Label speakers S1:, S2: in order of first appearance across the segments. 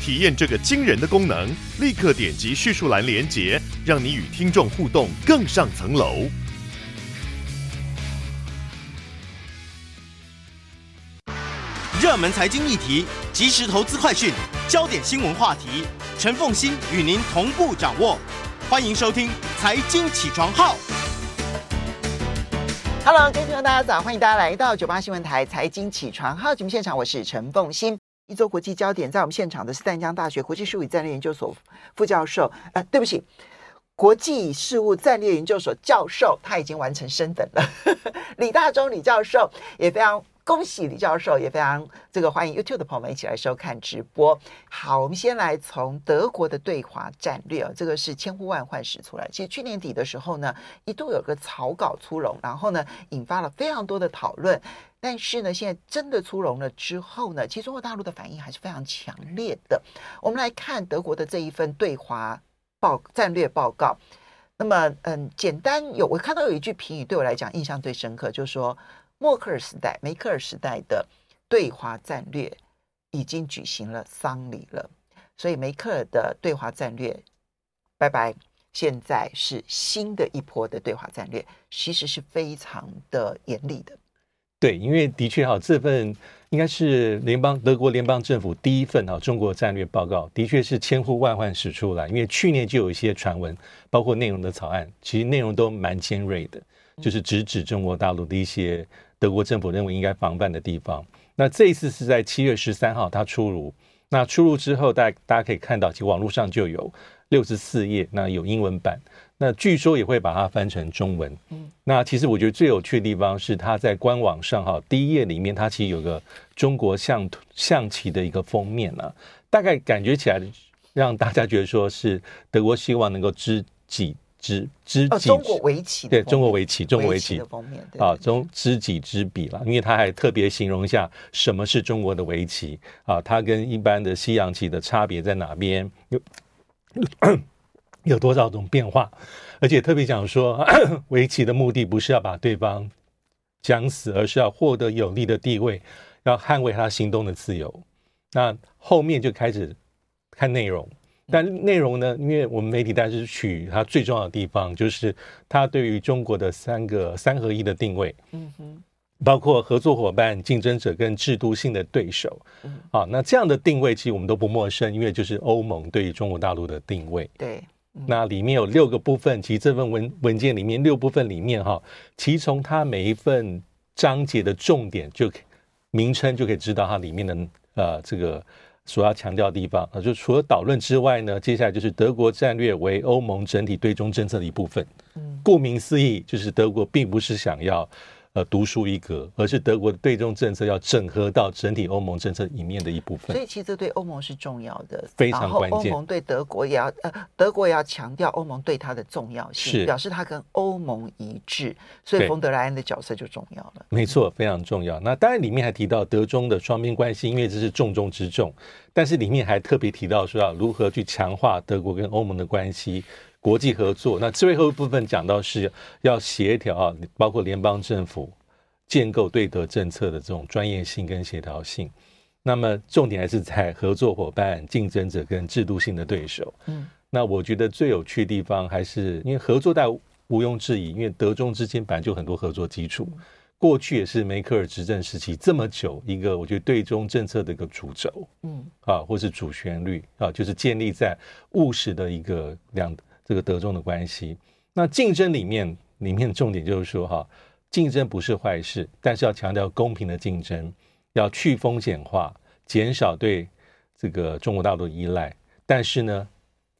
S1: 体验这个惊人的功能，立刻点击叙述栏连接，让你与听众互动更上层楼。
S2: 热门财经议题、即时投资快讯、焦点新闻话题，陈凤欣与您同步掌握。欢迎收听《财经起床号》。
S3: Hello，各位朋友，大家早！欢迎大家来到九八新闻台《财经起床号》节目现场，我是陈凤馨。一周国际焦点，在我们现场的是淡江大学国际事务与战略研究所副教授，呃，对不起，国际事务战略研究所教授，他已经完成升等了，李大中李教授，也非常恭喜李教授，也非常这个欢迎 YouTube 的朋友们一起来收看直播。好，我们先来从德国的对华战略啊，这个是千呼万唤始出来。其实去年底的时候呢，一度有个草稿出笼，然后呢，引发了非常多的讨论。但是呢，现在真的出笼了之后呢，其实中国大陆的反应还是非常强烈的。我们来看德国的这一份对华报战略报告。那么，嗯，简单有我看到有一句评语，对我来讲印象最深刻，就是说默克尔时代、梅克尔时代的对华战略已经举行了丧礼了。所以梅克尔的对华战略拜拜，现在是新的一波的对华战略，其实是非常的严厉的。
S4: 对，因为的确哈，这份应该是联邦德国联邦政府第一份哈中国战略报告，的确是千呼万唤始出来。因为去年就有一些传闻，包括内容的草案，其实内容都蛮尖锐的，就是直指中国大陆的一些德国政府认为应该防范的地方。那这一次是在七月十三号它出炉，那出炉之后，大家大家可以看到，其实网络上就有六十四页，那有英文版。那据说也会把它翻成中文。嗯，那其实我觉得最有趣的地方是，它在官网上哈，第一页里面它其实有个中国象象棋的一个封面啊，大概感觉起来让大家觉得说是德国希望能够知己知知己。
S3: 中国围棋
S4: 对中国围棋，中国围棋
S3: 的封面
S4: 啊，中知己知彼了，因为他还特别形容一下什么是中国的围棋啊，它跟一般的西洋棋的差别在哪边？有。有多少种变化？而且特别讲说，围棋的目的不是要把对方讲死，而是要获得有利的地位，要捍卫他行动的自由。那后面就开始看内容，但内容呢？因为我们媒体但是取它最重要的地方，就是它对于中国的三个三合一的定位，嗯哼，包括合作伙伴、竞争者跟制度性的对手。啊，那这样的定位其实我们都不陌生，因为就是欧盟对于中国大陆的定位。
S3: 对。
S4: 那里面有六个部分，其实这份文文件里面六部分里面哈，其从它每一份章节的重点就名称就可以知道它里面的呃这个所要强调的地方啊，就除了导论之外呢，接下来就是德国战略为欧盟整体对中政策的一部分。嗯，顾名思义，就是德国并不是想要。呃，独树一格，而是德国的对中政策要整合到整体欧盟政策里面的一部分。
S3: 所以，其实对欧盟是重要的，
S4: 非常关键。
S3: 欧盟对德国也要呃，德国也要强调欧盟对它的重要性，表示它跟欧盟一致。所以，冯德莱恩的角色就重要了。
S4: 没错，非常重要。那当然里面还提到德中的双边关系，因为这是重中之重。但是里面还特别提到说要如何去强化德国跟欧盟的关系。国际合作，那最后一部分讲到是要协调啊，包括联邦政府建构对德政策的这种专业性跟协调性。那么重点还是在合作伙伴、竞争者跟制度性的对手。嗯，那我觉得最有趣的地方还是因为合作，但毋庸置疑，因为德中之间本来就很多合作基础。过去也是梅克尔执政时期这么久一个，我觉得对中政策的一个主轴。嗯，啊，或是主旋律啊，就是建立在务实的一个两。这个德中的关系，那竞争里面里面重点就是说哈，竞争不是坏事，但是要强调公平的竞争，要去风险化，减少对这个中国大陆的依赖。但是呢，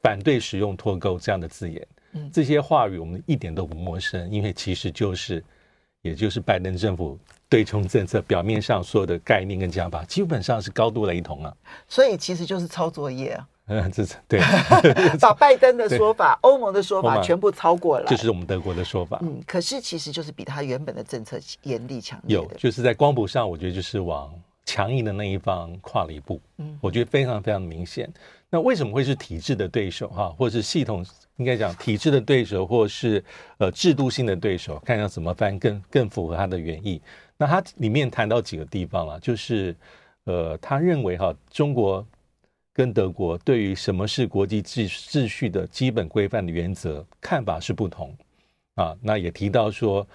S4: 反对使用脱钩这样的字眼，这些话语我们一点都不陌生，因为其实就是，也就是拜登政府对冲政策表面上所有的概念跟讲法，基本上是高度雷同啊。
S3: 所以其实就是抄作业啊。
S4: 嗯，这是对，
S3: 把拜登的说法、欧盟的说法全部超过了，
S4: 这是我们德国的说法。
S3: 嗯，可是其实就是比他原本的政策严厉强烈。
S4: 有，就是在光谱上，我觉得就是往强硬的那一方跨了一步。嗯，我觉得非常非常明显。那为什么会是体制的对手哈，或者是系统应该讲体制的对手，或是呃制度性的对手？看要怎么翻更更符合他的原意。那他里面谈到几个地方了，就是。呃，他认为哈，中国跟德国对于什么是国际秩秩序的基本规范的原则看法是不同啊。那也提到说，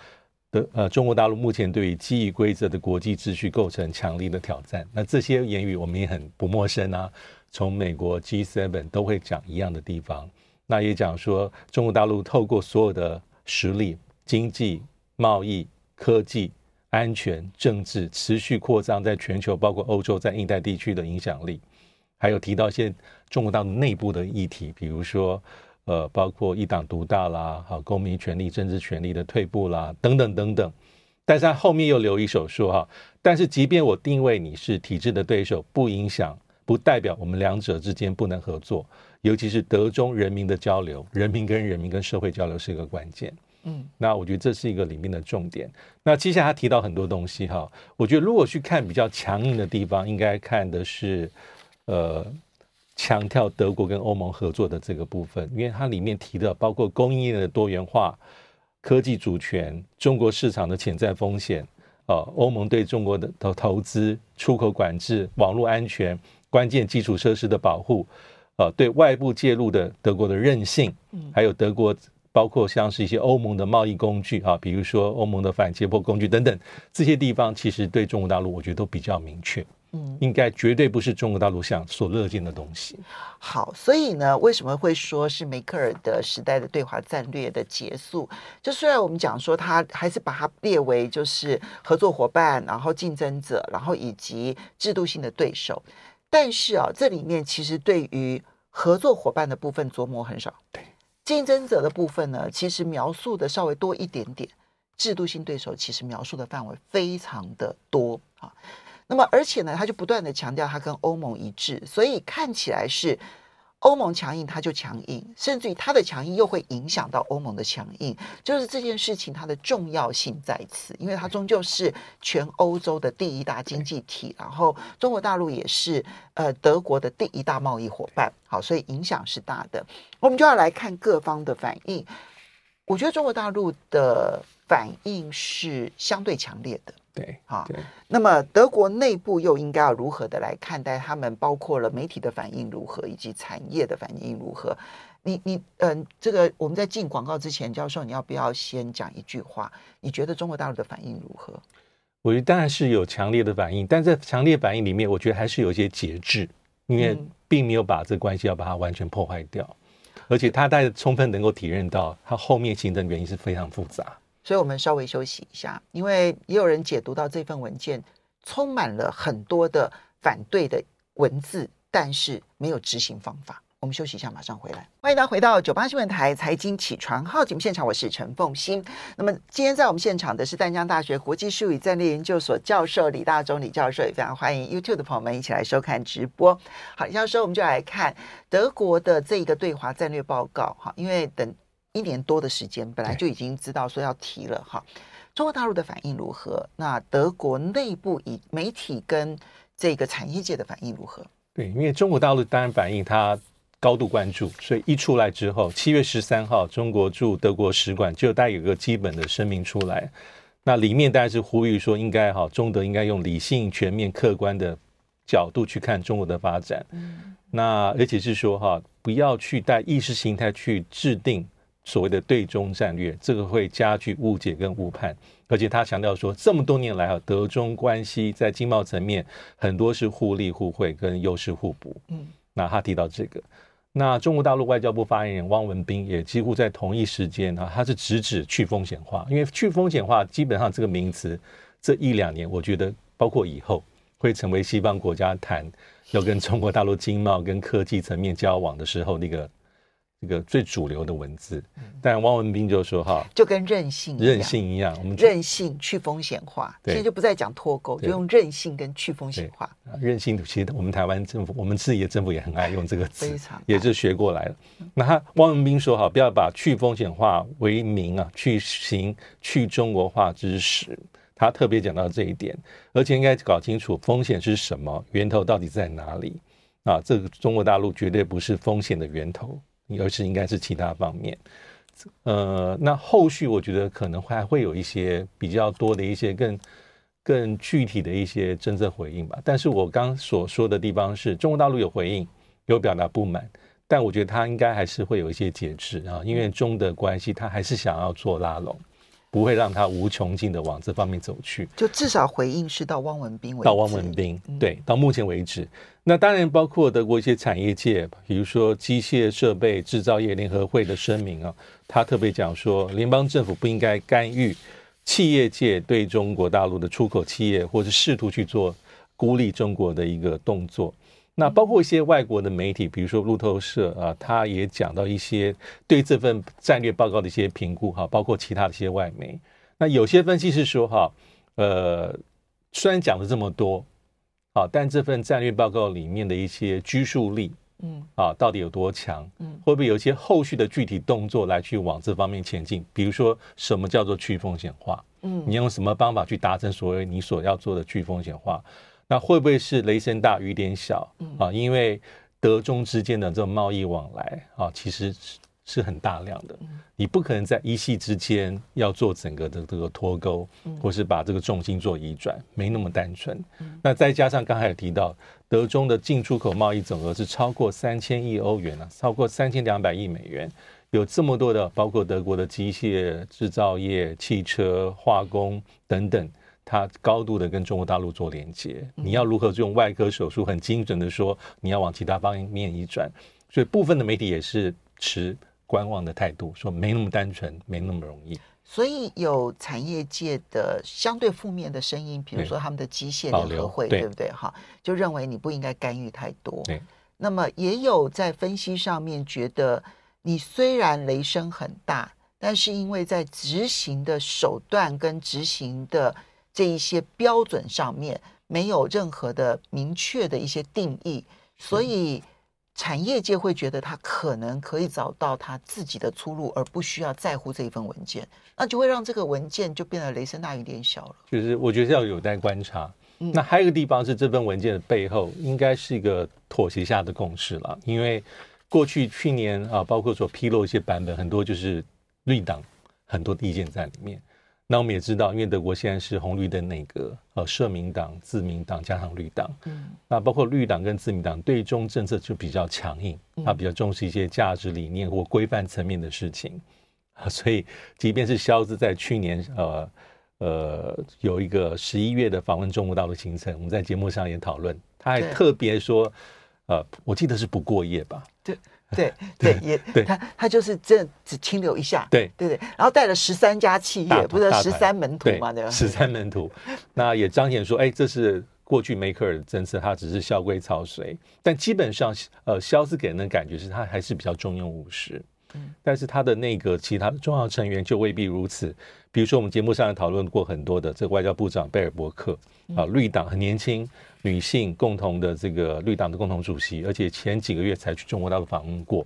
S4: 的呃，中国大陆目前对于基于规则的国际秩序构成强力的挑战。那这些言语我们也很不陌生啊，从美国 G7 都会讲一样的地方。那也讲说，中国大陆透过所有的实力、经济、贸易、科技。安全、政治持续扩张，在全球包括欧洲在印太地区的影响力，还有提到一些中国大陆内部的议题，比如说呃，包括一党独大啦，好，公民权利、政治权利的退步啦，等等等等。但是他后面又留一手说哈，但是即便我定位你是体制的对手，不影响，不代表我们两者之间不能合作，尤其是德中人民的交流，人民跟人民跟社会交流是一个关键。嗯，那我觉得这是一个里面的重点。那接下来他提到很多东西哈，我觉得如果去看比较强硬的地方，应该看的是，呃，强调德国跟欧盟合作的这个部分，因为它里面提的包括供应链的多元化、科技主权、中国市场的潜在风险，呃，欧盟对中国的投投资、出口管制、网络安全、关键基础设施的保护，呃，对外部介入的德国的韧性，还有德国。包括像是一些欧盟的贸易工具啊，比如说欧盟的反胁迫工具等等，这些地方其实对中国大陆，我觉得都比较明确。嗯，应该绝对不是中国大陆想所乐见的东西。
S3: 好，所以呢，为什么会说是梅克尔的时代的对华战略的结束？就虽然我们讲说他还是把它列为就是合作伙伴，然后竞争者，然后以及制度性的对手，但是啊，这里面其实对于合作伙伴的部分琢磨很少。对。竞争者的部分呢，其实描述的稍微多一点点；制度性对手其实描述的范围非常的多啊。那么，而且呢，他就不断的强调他跟欧盟一致，所以看起来是。欧盟强硬，他就强硬，甚至于他的强硬又会影响到欧盟的强硬，就是这件事情它的重要性在此，因为它终究是全欧洲的第一大经济体，然后中国大陆也是呃德国的第一大贸易伙伴，好，所以影响是大的。我们就要来看各方的反应，我觉得中国大陆的反应是相对强烈的。
S4: 对，
S3: 好。那么德国内部又应该要如何的来看待他们？包括了媒体的反应如何，以及产业的反应如何？你你嗯、呃，这个我们在进广告之前，教授你要不要先讲一句话？你觉得中国大陆的反应如何？
S4: 我觉得当然是有强烈的反应，但在强烈反应里面，我觉得还是有一些节制，因为并没有把这关系要把它完全破坏掉，而且他大家充分能够体认到，他后面形成原因是非常复杂。
S3: 所以我们稍微休息一下，因为也有人解读到这份文件充满了很多的反对的文字，但是没有执行方法。我们休息一下，马上回来。欢迎大家回到九八新闻台财经起床号节目现场，我是陈凤欣。那么今天在我们现场的是淡江大学国际术语战略研究所教授李大中李教授，也非常欢迎 YouTube 的朋友们一起来收看直播。好，李教授，我们就来看德国的这一个对华战略报告。哈，因为等。一年多的时间，本来就已经知道说要提了哈。中国大陆的反应如何？那德国内部以媒体跟这个产业界的反应如何？
S4: 对，因为中国大陆当然反应，他高度关注，所以一出来之后，七月十三号，中国驻德国使馆就带有一个基本的声明出来。那里面当然是呼吁说，应该哈中德应该用理性、全面、客观的角度去看中国的发展。嗯，那而且是说哈，不要去带意识形态去制定。所谓的对中战略，这个会加剧误解跟误判，而且他强调说，这么多年来啊，德中关系在经贸层面很多是互利互惠跟优势互补。嗯，那他提到这个，那中国大陆外交部发言人汪文斌也几乎在同一时间啊，他是直指去风险化，因为去风险化基本上这个名词这一两年，我觉得包括以后会成为西方国家谈要跟中国大陆经贸跟科技层面交往的时候那个。这个最主流的文字，但汪文斌就说哈，
S3: 就跟任性
S4: 任性一样，我们
S3: 任性去风险化，现在就不再讲脱钩，就用任性跟去风险化。
S4: 任性其实我们台湾政府，我们自己的政府也很爱用这个词，也就学过来了。那他汪文斌说哈，不要把去风险化为名啊，去行去中国化之实。他特别讲到这一点，而且应该搞清楚风险是什么，源头到底在哪里啊？这个中国大陆绝对不是风险的源头。而是应该是其他方面，呃，那后续我觉得可能还会有一些比较多的一些更更具体的一些政策回应吧。但是我刚所说的地方是中国大陆有回应，有表达不满，但我觉得他应该还是会有一些节制啊，因为中的关系他还是想要做拉拢。不会让他无穷尽的往这方面走去，
S3: 就至少回应是到汪文斌为止。
S4: 到汪文斌，对，到目前为止，那当然包括德国一些产业界，比如说机械设备制造业联合会的声明啊，他特别讲说，联邦政府不应该干预企业界对中国大陆的出口企业，或是试图去做孤立中国的一个动作。那包括一些外国的媒体，比如说路透社啊，他也讲到一些对这份战略报告的一些评估哈，包括其他的一些外媒。那有些分析是说哈，呃，虽然讲了这么多，啊，但这份战略报告里面的一些拘束力，嗯，啊，到底有多强？嗯，会不会有一些后续的具体动作来去往这方面前进？比如说，什么叫做去风险化？嗯，你用什么方法去达成所谓你所要做的去风险化？那会不会是雷声大雨点小啊？因为德中之间的这种贸易往来啊，其实是是很大量的。你不可能在一夕之间要做整个的这个脱钩，或是把这个重心做移转，没那么单纯。那再加上刚才有提到，德中的进出口贸易总额是超过三千亿欧元啊，超过三千两百亿美元，有这么多的，包括德国的机械制造业、汽车、化工等等。它高度的跟中国大陆做连接，你要如何用外科手术很精准的说，你要往其他方面移转？所以部分的媒体也是持观望的态度，说没那么单纯，没那么容易。
S3: 所以有产业界的相对负面的声音，比如说他们的机械联合会，对，对不对？哈，就认为你不应该干预太多。对。那么也有在分析上面觉得，你虽然雷声很大，但是因为在执行的手段跟执行的。这一些标准上面没有任何的明确的一些定义，所以产业界会觉得他可能可以找到他自己的出路，而不需要在乎这一份文件，那就会让这个文件就变得雷声大雨点小了。
S4: 就是我觉得要有待观察。嗯、那还有一个地方是这份文件的背后应该是一个妥协下的共识了，因为过去去年啊，包括所披露一些版本，很多就是绿党很多的意见在里面。那我们也知道，因为德国现在是红绿灯内阁，呃，社民党、自民党加上绿党，嗯，那包括绿党跟自民党对中政策就比较强硬，他比较重视一些价值理念或规范层面的事情，啊，所以即便是肖兹在去年，呃呃，有一个十一月的访问中国大陆行程，我们在节目上也讨论，他还特别说，呃，我记得是不过夜吧？
S3: 对。对对，也对他他就是这只停留一下，对对对，然后带了十三家企业，不是十三门徒嘛？对吧？
S4: 十三门徒，那也彰显说，哎，这是过去梅克尔的政策，他只是校规操随，但基本上，呃，肖是给人的感觉是他还是比较中庸务实。但是他的那个其他的重要成员就未必如此。比如说，我们节目上也讨论过很多的这个外交部长贝尔伯克啊，绿党很年轻，女性共同的这个绿党的共同主席，而且前几个月才去中国大陆访问过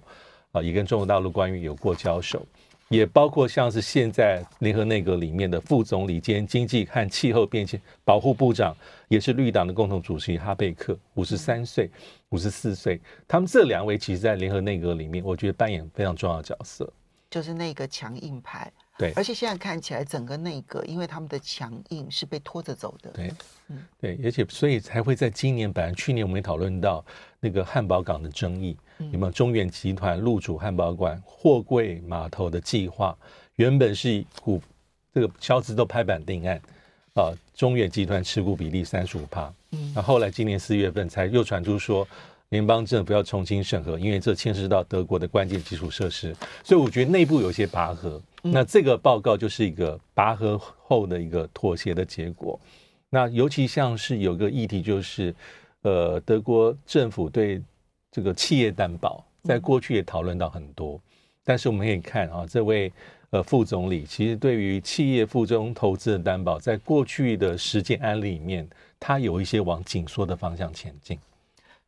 S4: 啊，也跟中国大陆官员有过交手。也包括像是现在联合内阁里面的副总理兼经济和气候变迁保护部长，也是绿党的共同主席哈贝克，五十三岁、五十四岁，他们这两位其实，在联合内阁里面，我觉得扮演非常重要的角色，
S3: 就是那个强硬派。
S4: 对，
S3: 而且现在看起来，整个内阁因为他们的强硬是被拖着走的。
S4: 对，嗯，对，而且所以才会在今年，本来去年我们也讨论到那个汉堡港的争议，有没有中远集团入主汉堡港货柜码头的计划？原本是股这个消资都拍板定案啊，中远集团持股比例三十五趴，嗯，那后来今年四月份才又传出说。联邦政府要重新审核，因为这牵涉到德国的关键基础设施，所以我觉得内部有些拔河。那这个报告就是一个拔河后的一个妥协的结果。那尤其像是有个议题，就是呃，德国政府对这个企业担保，在过去也讨论到很多。但是我们可以看啊，这位呃副总理其实对于企业附中投资的担保，在过去的实践案例里面，他有一些往紧缩的方向前进。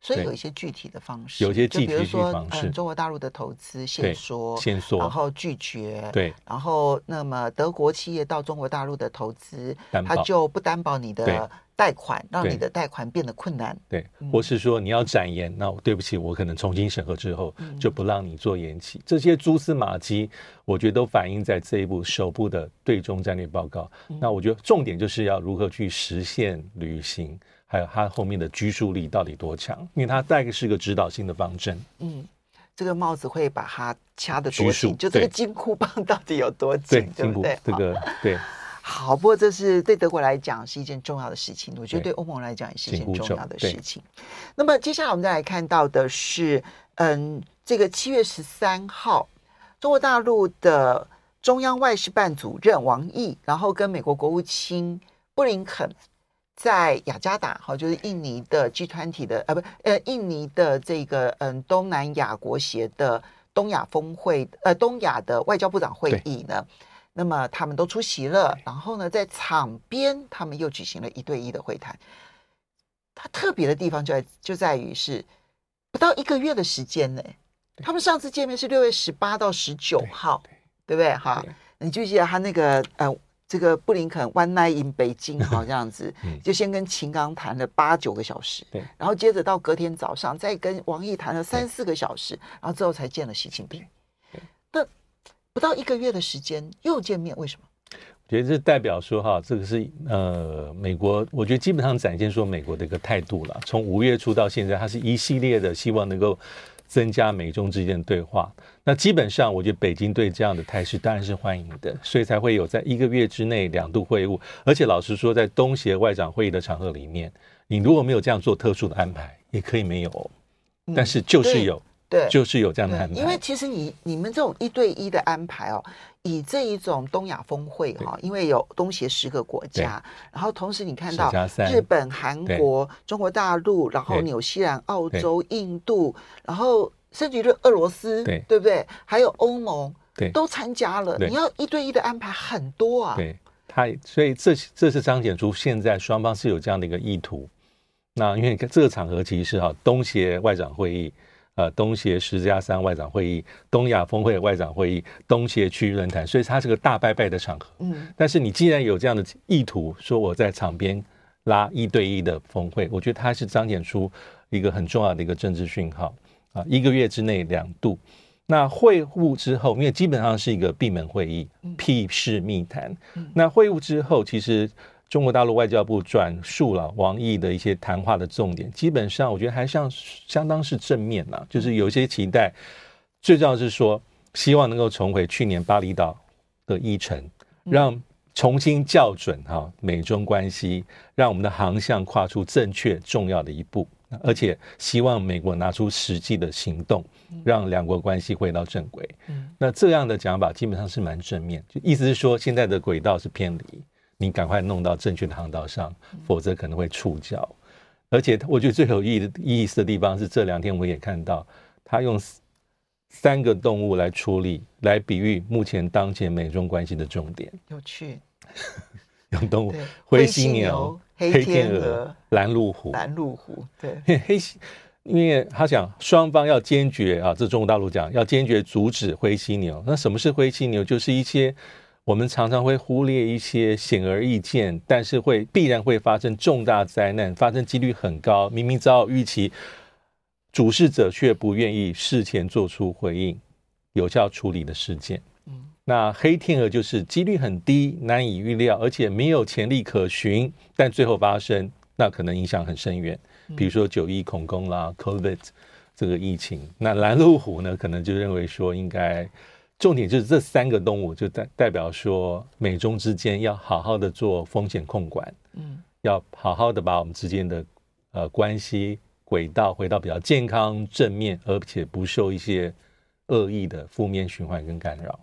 S3: 所以有一些具体的方式，
S4: 有一些具体的方式，
S3: 嗯，中国大陆的投资限缩，
S4: 限缩，
S3: 然后拒绝，
S4: 对，
S3: 然后那么德国企业到中国大陆的投资，他就不担保你的贷款，让你的贷款变得困难，
S4: 对，或是说你要展延，那对不起，我可能重新审核之后就不让你做延期，这些蛛丝马迹，我觉得都反映在这一部首部的对中战略报告。那我觉得重点就是要如何去实现履行。还有它后面的拘束力到底多强？因为它大概是个指导性的方针。
S3: 嗯，这个帽子会把它掐得多紧？就这个金箍棒到底有多紧？
S4: 对，不对，这个对。
S3: 好，不过这是对德国来讲是一件重要的事情，我觉得对欧盟来讲也是一件重要的事情。那么接下来我们再来看到的是，嗯，这个七月十三号，中国大陆的中央外事办主任王毅，然后跟美国国务卿布林肯。在雅加达，好，就是印尼的集团体的，呃，不，呃，印尼的这个，嗯，东南亚国协的东亚峰会，呃，东亚的外交部长会议呢，那么他们都出席了，然后呢，在场边他们又举行了一对一的会谈。它特别的地方就在就在于是不到一个月的时间呢，他们上次见面是六月十八到十九号，对不对？哈，你记不记得他那个，呃。这个布林肯 one night in 北京，好 这样子，就先跟秦刚谈了八九个小时，对，然后接着到隔天早上再跟王毅谈了三四个小时，然后之后才见了习近平。那不到一个月的时间又见面，为什么？
S4: 我觉得这代表说哈，这个是呃美国，我觉得基本上展现说美国的一个态度了。从五月初到现在，它是一系列的希望能够。增加美中之间的对话，那基本上我觉得北京对这样的态势当然是欢迎的，所以才会有在一个月之内两度会晤。而且老实说，在东协外长会议的场合里面，你如果没有这样做特殊的安排，也可以没有，但是就是有。嗯对，就是有这样的安排。
S3: 因为其实你你们这种一对一的安排哦，以这一种东亚峰会哈，因为有东协十个国家，然后同时你看到日本、韩国、中国大陆，然后纽西兰、澳洲、印度，然后甚至于俄罗斯，对对不对？还有欧盟，对，都参加了。你要一对一的安排很多啊。
S4: 对，他所以这这是彰显出现在双方是有这样的一个意图。那因为这个场合其实是哈东协外长会议。呃，东协十加三外长会议、东亚峰会外长会议、东协区域论坛，所以它是个大拜拜的场合。嗯，但是你既然有这样的意图，说我在场边拉一对一的峰会，我觉得它是彰显出一个很重要的一个政治讯号啊！一个月之内两度，那会晤之后，因为基本上是一个闭门会议，屁事密谈。那会晤之后，其实。中国大陆外交部转述了王毅的一些谈话的重点，基本上我觉得还像相当是正面呐，就是有一些期待。最重要是说，希望能够重回去年巴厘岛的议程，让重新校准哈美中关系，让我们的航向跨出正确重要的一步，而且希望美国拿出实际的行动，让两国关系回到正轨。那这样的讲法基本上是蛮正面，就意思是说现在的轨道是偏离。你赶快弄到正确的航道上，否则可能会触礁。而且，我觉得最有意的意思的地方是，这两天我也看到他用三个动物来处理，来比喻目前当前美中关系的重点。
S3: 有趣，
S4: 用动物：灰犀牛、黑天鹅、拦路虎。
S3: 拦路虎，对，
S4: 黑犀，因为他想双方要坚决啊，这中国大陆讲要坚决阻止灰犀牛。那什么是灰犀牛？就是一些。我们常常会忽略一些显而易见，但是会必然会发生重大灾难，发生几率很高。明明早有预期，主事者却不愿意事前做出回应、有效处理的事件。嗯，那黑天鹅就是几率很低、难以预料，而且没有潜力可循，但最后发生，那可能影响很深远。比如说九一恐攻啦、COVID 这个疫情。那拦路虎呢，可能就认为说应该。重点就是这三个动物，就代代表说，美中之间要好好的做风险控管，嗯，要好好的把我们之间的呃关系轨道回到比较健康正面，而且不受一些恶意的负面循环跟干扰。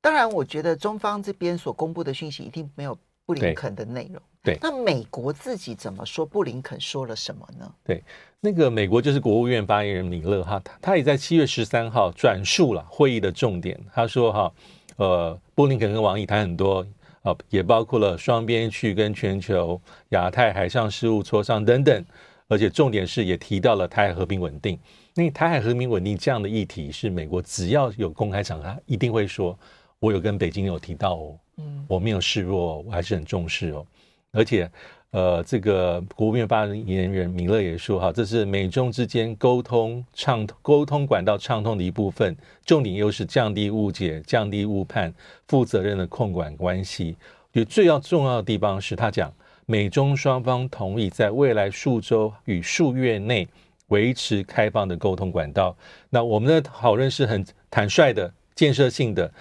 S3: 当然，我觉得中方这边所公布的讯息一定没有布林肯的内容，
S4: 对，
S3: 那美国自己怎么说？布林肯说了什么呢？
S4: 对，那个美国就是国务院发言人米勒哈，他他也在七月十三号转述了会议的重点。他说哈，呃，布林肯跟王毅谈很多啊，也包括了双边去跟全球亚太海上事务磋商等等，而且重点是也提到了台海和平稳定。那台海和平稳定这样的议题，是美国只要有公开场合，他一定会说，我有跟北京有提到哦，嗯，我没有示弱，我还是很重视哦。而且，呃，这个国务院发言人米勒也说，哈，这是美中之间沟通畅、沟通管道畅通的一部分，重点又是降低误解、降低误判、负责任的控管关系。就最要重要的地方是他讲，美中双方同意在未来数周与数月内。维持开放的沟通管道。那我们的讨论是很坦率的、建设性的，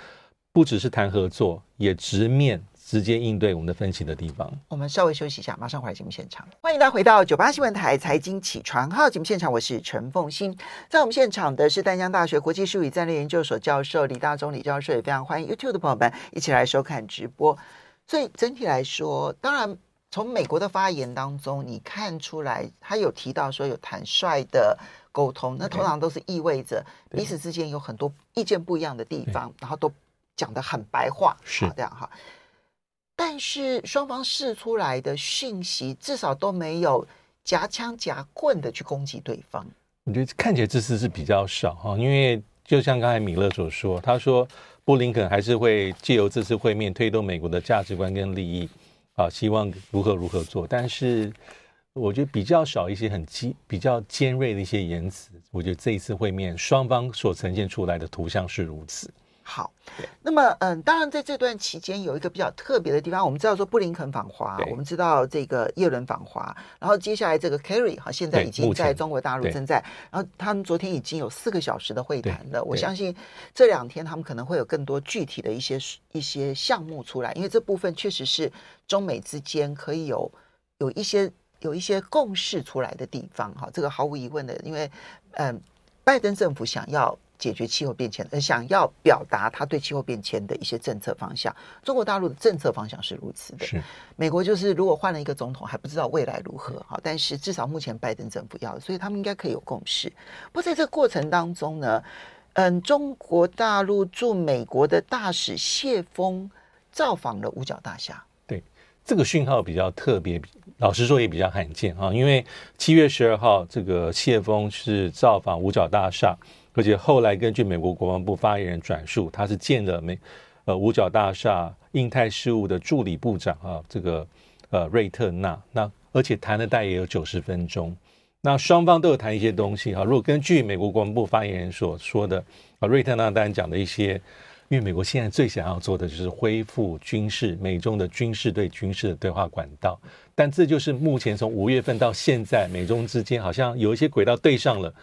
S4: 不只是谈合作，也直面直接应对我们的分歧的地方。
S3: 我们稍微休息一下，马上回来节目现场。欢迎大家回到九八新闻台财经起床号节目现场，我是陈凤欣。在我们现场的是淡江大学国际事务与战略研究所教授李大中李教授，也非常欢迎 YouTube 的朋友们一起来收看直播。所以整体来说，当然。从美国的发言当中，你看出来他有提到说有坦率的沟通，那通常都是意味着彼此之间有很多意见不一样的地方，然后都讲得很白话，是这样哈。但是双方释出来的讯息，至少都没有夹枪夹棍的去攻击对方。
S4: 我觉得看起来这次是比较少哈，因为就像刚才米勒所说，他说布林肯还是会借由这次会面推动美国的价值观跟利益。啊，希望如何如何做，但是我觉得比较少一些很尖、比较尖锐的一些言辞。我觉得这一次会面，双方所呈现出来的图像是如此。
S3: 好，那么嗯，当然在这段期间有一个比较特别的地方，我们知道说布林肯访华，我们知道这个耶伦访华，然后接下来这个 Kerry 哈，现在已经在中国大陆正在，然后他们昨天已经有四个小时的会谈了，我相信这两天他们可能会有更多具体的一些一些项目出来，因为这部分确实是中美之间可以有有一些有一些共识出来的地方哈，这个毫无疑问的，因为嗯，拜登政府想要。解决气候变迁，呃，想要表达他对气候变迁的一些政策方向。中国大陆的政策方向是如此的。是，美国就是如果换了一个总统，还不知道未来如何。哈，但是至少目前拜登政府要，所以他们应该可以有共识。不过在这个过程当中呢，嗯，中国大陆驻美国的大使谢峰造访了五角大厦。
S4: 对，这个讯号比较特别，老实说也比较罕见啊。因为七月十二号，这个谢峰是造访五角大厦。而且后来根据美国国防部发言人转述，他是见了美呃五角大厦印太事务的助理部长啊，这个呃瑞特纳。那而且谈了大概也有九十分钟。那双方都有谈一些东西哈。如果根据美国国防部发言人所说的啊，瑞特纳当然讲的一些，因为美国现在最想要做的就是恢复军事美中的军事对军事的对话管道。但这就是目前从五月份到现在，美中之间好像有一些轨道对上了。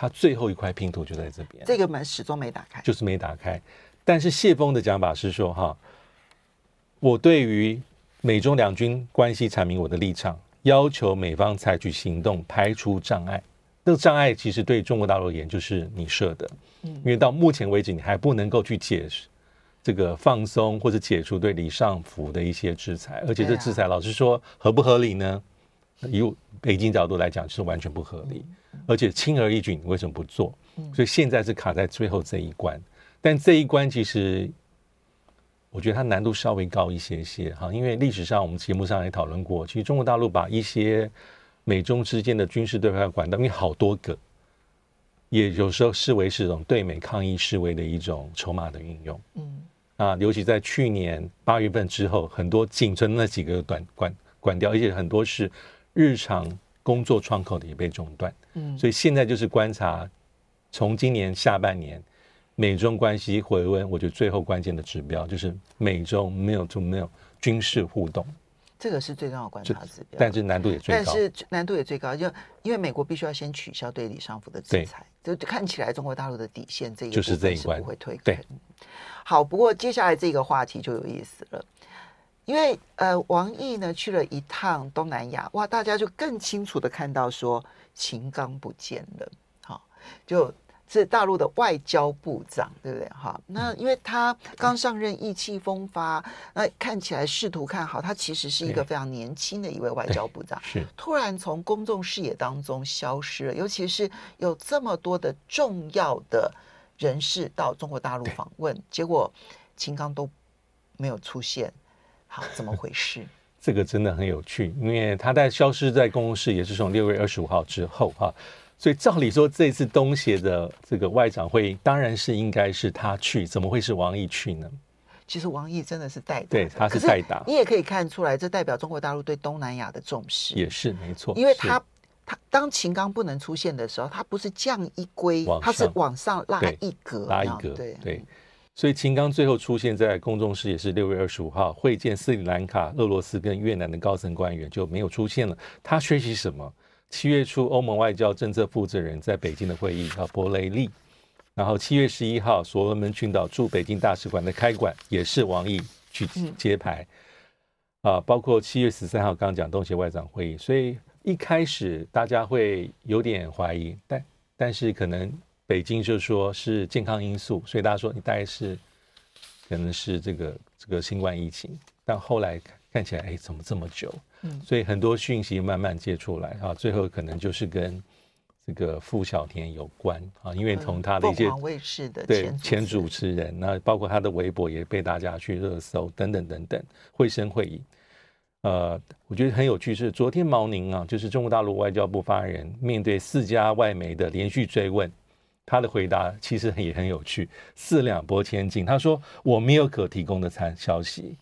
S4: 他最后一块拼图就在这边，
S3: 这个门始终没打开，
S4: 就是没打开。但是谢峰的讲法是说：“哈，我对于美中两军关系阐明我的立场，要求美方采取行动，排除障碍。那个障碍其实对中国大陆而言就是你设的，因为到目前为止你还不能够去解释这个放松或者解除对李尚福的一些制裁，而且这制裁老实说合不合理呢？以北京角度来讲是完全不合理。”而且轻而易举，你为什么不做？所以现在是卡在最后这一关，但这一关其实我觉得它难度稍微高一些些哈，因为历史上我们节目上也讨论过，其实中国大陆把一些美中之间的军事对话管道，因为好多个，也有时候视为是一种对美抗议示威的一种筹码的运用。嗯，啊，尤其在去年八月份之后，很多仅存那几个短管管掉，而且很多是日常。工作窗口的也被中断，嗯，所以现在就是观察，从今年下半年美中关系回温，我觉得最后关键的指标就是美中没有就没有军事互动，
S3: 这个是最重要的观察指标，
S4: 但是难度也最高，
S3: 但是难度也最高，就因为美国必须要先取消对李尚福的制裁，就看起来中国大陆的底线这一
S4: 就是这一关。
S3: 不会退，对，好，不过接下来这个话题就有意思了。因为呃，王毅呢去了一趟东南亚，哇，大家就更清楚的看到说秦刚不见了。好，就是大陆的外交部长，对不对？哈，那因为他刚上任，意气风发，那看起来仕途看好，他其实是一个非常年轻的一位外交部长，
S4: 是
S3: 突然从公众视野当中消失了，尤其是有这么多的重要的人士到中国大陆访问，结果秦刚都没有出现，好，怎么回事？
S4: 这个真的很有趣，因为他在消失在公共室，也是从六月二十五号之后哈。所以照理说，这次东协的这个外长会议，当然是应该是他去，怎么会是王毅去呢？
S3: 其实王毅真的是代打，
S4: 对，他是代打。
S3: 你也可以看出来，这代表中国大陆对东南亚的重视。
S4: 也是没错，
S3: 因为他他当秦刚不能出现的时候，他不是降一规，他是往上拉一格，
S4: 拉一格。
S3: 对
S4: 对，所以秦刚最后出现在公众视野是六月二十五号会见斯里兰卡、俄罗斯跟越南的高层官员，就没有出现了。他学习什么？七月初，欧盟外交政策负责人在北京的会议，叫博雷利。然后七月十一号，所罗门群岛驻北京大使馆的开馆也是王毅去揭牌。啊，包括七月十三号刚讲东协外长会议，所以一开始大家会有点怀疑，但但是可能北京就说是健康因素，所以大家说你大概是可能是这个这个新冠疫情，但后来看起来，哎，怎么这么久？嗯，所以很多讯息慢慢接出来啊，最后可能就是跟这个傅小田有关啊，因为从他的一些
S3: 凤凰卫视的
S4: 对前主持人，那包括他的微博也被大家去热搜等等等等，会声会影。呃，我觉得很有趣是昨天毛宁啊，就是中国大陆外交部发言人，面对四家外媒的连续追问，他的回答其实也很有趣，四两拨千斤。他说我没有可提供的参消息。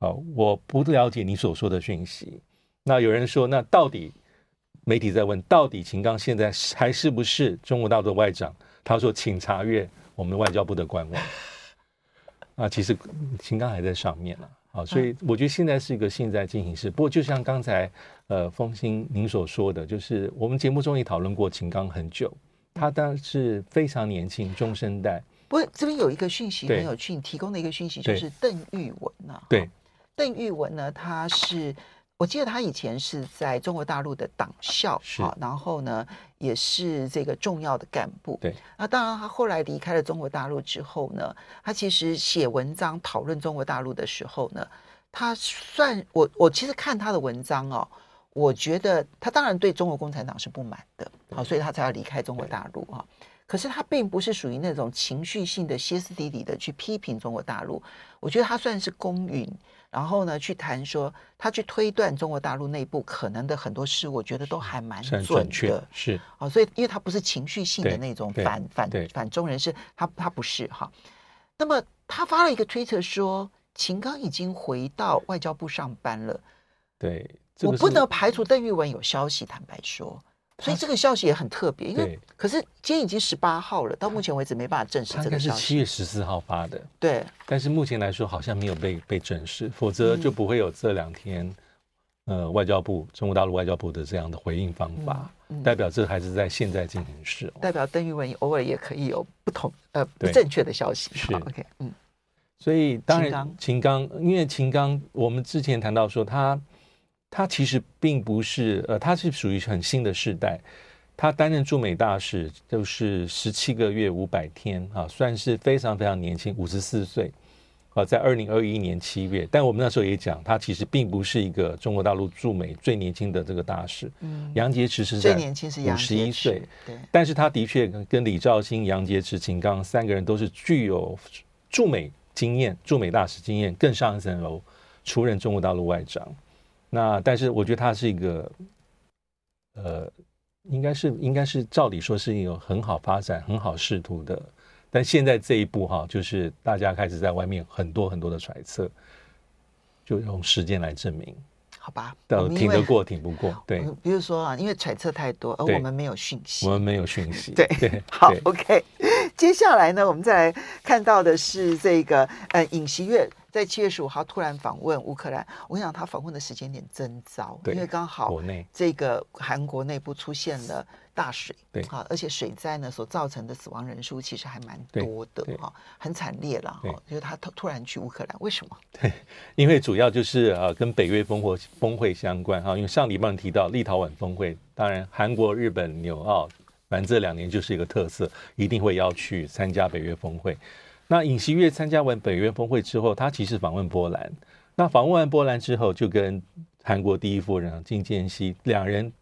S4: 好，我不了解你所说的讯息。那有人说，那到底媒体在问，到底秦刚现在还是不是中国大陆的外长？他说，请查阅我们外交部的官网。啊，其实秦刚还在上面了。好，所以我觉得现在是一个现在进行式。不过，就像刚才呃，风清您所说的，就是我们节目中也讨论过秦刚很久，他当然是非常年轻，中生代。
S3: 不过这边有一个讯息很有趣，你提供的一个讯息就是邓玉文啊，
S4: 对。
S3: 邓玉文呢，他是我记得他以前是在中国大陆的党校啊，然后呢也是这个重要的干部。
S4: 对，
S3: 那当然他后来离开了中国大陆之后呢，他其实写文章讨论中国大陆的时候呢，他算我我其实看他的文章哦，我觉得他当然对中国共产党是不满的，好，所以他才要离开中国大陆哈。可是他并不是属于那种情绪性的歇斯底里的去批评中国大陆，我觉得他算是公允。然后呢，去谈说他去推断中国大陆内部可能的很多事，我觉得都还蛮准的。
S4: 是
S3: 啊、哦，所以因为他不是情绪性的那种反反反中人士，他他不是哈。那么他发了一个推特说，秦刚已经回到外交部上班了。
S4: 对，
S3: 我不能排除邓玉文有消息，坦白说。所以这个消息也很特别，因为可是今天已经十八号了，到目前为止没办法证实这个消息。
S4: 是七月十四号发的，
S3: 对。
S4: 但是目前来说好像没有被被证实，否则就不会有这两天，呃，外交部中国大陆外交部的这样的回应方法，代表这还是在现在进行式。
S3: 代表邓玉文偶尔也可以有不同呃不正确的消息。
S4: 是
S3: OK，嗯。
S4: 所以当然秦刚，因为秦刚我们之前谈到说他。他其实并不是，呃，他是属于很新的世代。他担任驻美大使就是十七个月五百天啊，算是非常非常年轻，五十四岁啊，在二零二一年七月。但我们那时候也讲，他其实并不是一个中国大陆驻美最年轻的这个大使。嗯，杨洁篪是最年轻是五十一岁，
S3: 对。
S4: 但是他的确跟李肇星、杨洁篪、秦刚三个人都是具有驻美经验、驻美大使经验，更上一层楼，出任中国大陆外长。那但是我觉得他是一个，呃，应该是应该是照理说是一个很好发展、很好仕途的，但现在这一步哈，就是大家开始在外面很多很多的揣测，就用时间来证明，
S3: 好吧？
S4: 挺得过，挺不过，对。
S3: 比如说啊，因为揣测太多，而我们没有讯息，
S4: 我们没有讯息，
S3: 对对。好，OK。接下来呢，我们再来看到的是这个呃，尹锡悦。在七月十五号突然访问乌克兰，我跟你讲，他访问的时间点真糟，因为刚好这个韩国内部出现了大水，
S4: 对，
S3: 啊，而且水灾呢所造成的死亡人数其实还蛮多的，哈，很惨烈了，哈，就是他突突然去乌克兰，为什么？
S4: 对，因为主要就是呃跟北约峰会峰会相关哈，因为上礼拜提到立陶宛峰会，当然韩国、日本、纽澳反正这两年就是一个特色，一定会要去参加北约峰会。那尹锡悦参加完北约峰会之后，他其实访问波兰。那访问完波兰之后，就跟韩国第一夫人金建熙两人，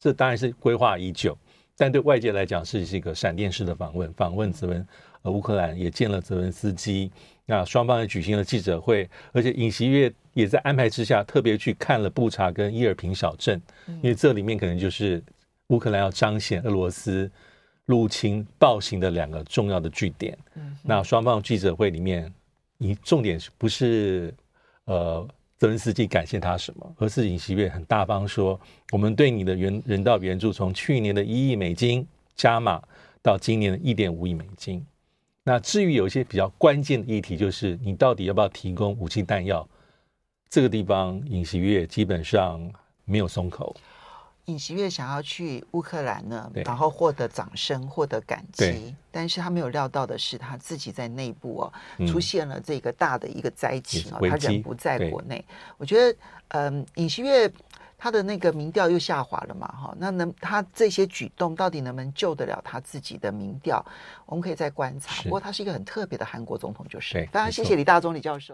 S4: 这当然是规划已久，但对外界来讲是是一个闪电式的访问。访问泽文呃乌克兰，也见了泽文斯基。那双方也举行了记者会，而且尹锡悦也在安排之下特别去看了布查跟伊尔平小镇，因为这里面可能就是。乌克兰要彰显俄罗斯入侵暴行的两个重要的据点。嗯，那双方记者会里面，你重点是不是呃泽连斯基感谢他什么，而是尹锡悦很大方说，我们对你的援人道援助从去年的一亿美金加码到今年的一点五亿美金。那至于有一些比较关键的议题，就是你到底要不要提供武器弹药，这个地方尹锡悦基本上没有松口。
S3: 尹锡悦想要去乌克兰呢，然后获得掌声，获得感激，但是他没有料到的是，他自己在内部哦、嗯、出现了这个大的一个灾情哦，他人不在国内。我觉得，嗯，尹锡悦他的那个民调又下滑了嘛，哈，那能他这些举动到底能不能救得了他自己的民调？我们可以再观察。不过他是一个很特别的韩国总统，就是。非常谢谢李大中李教授。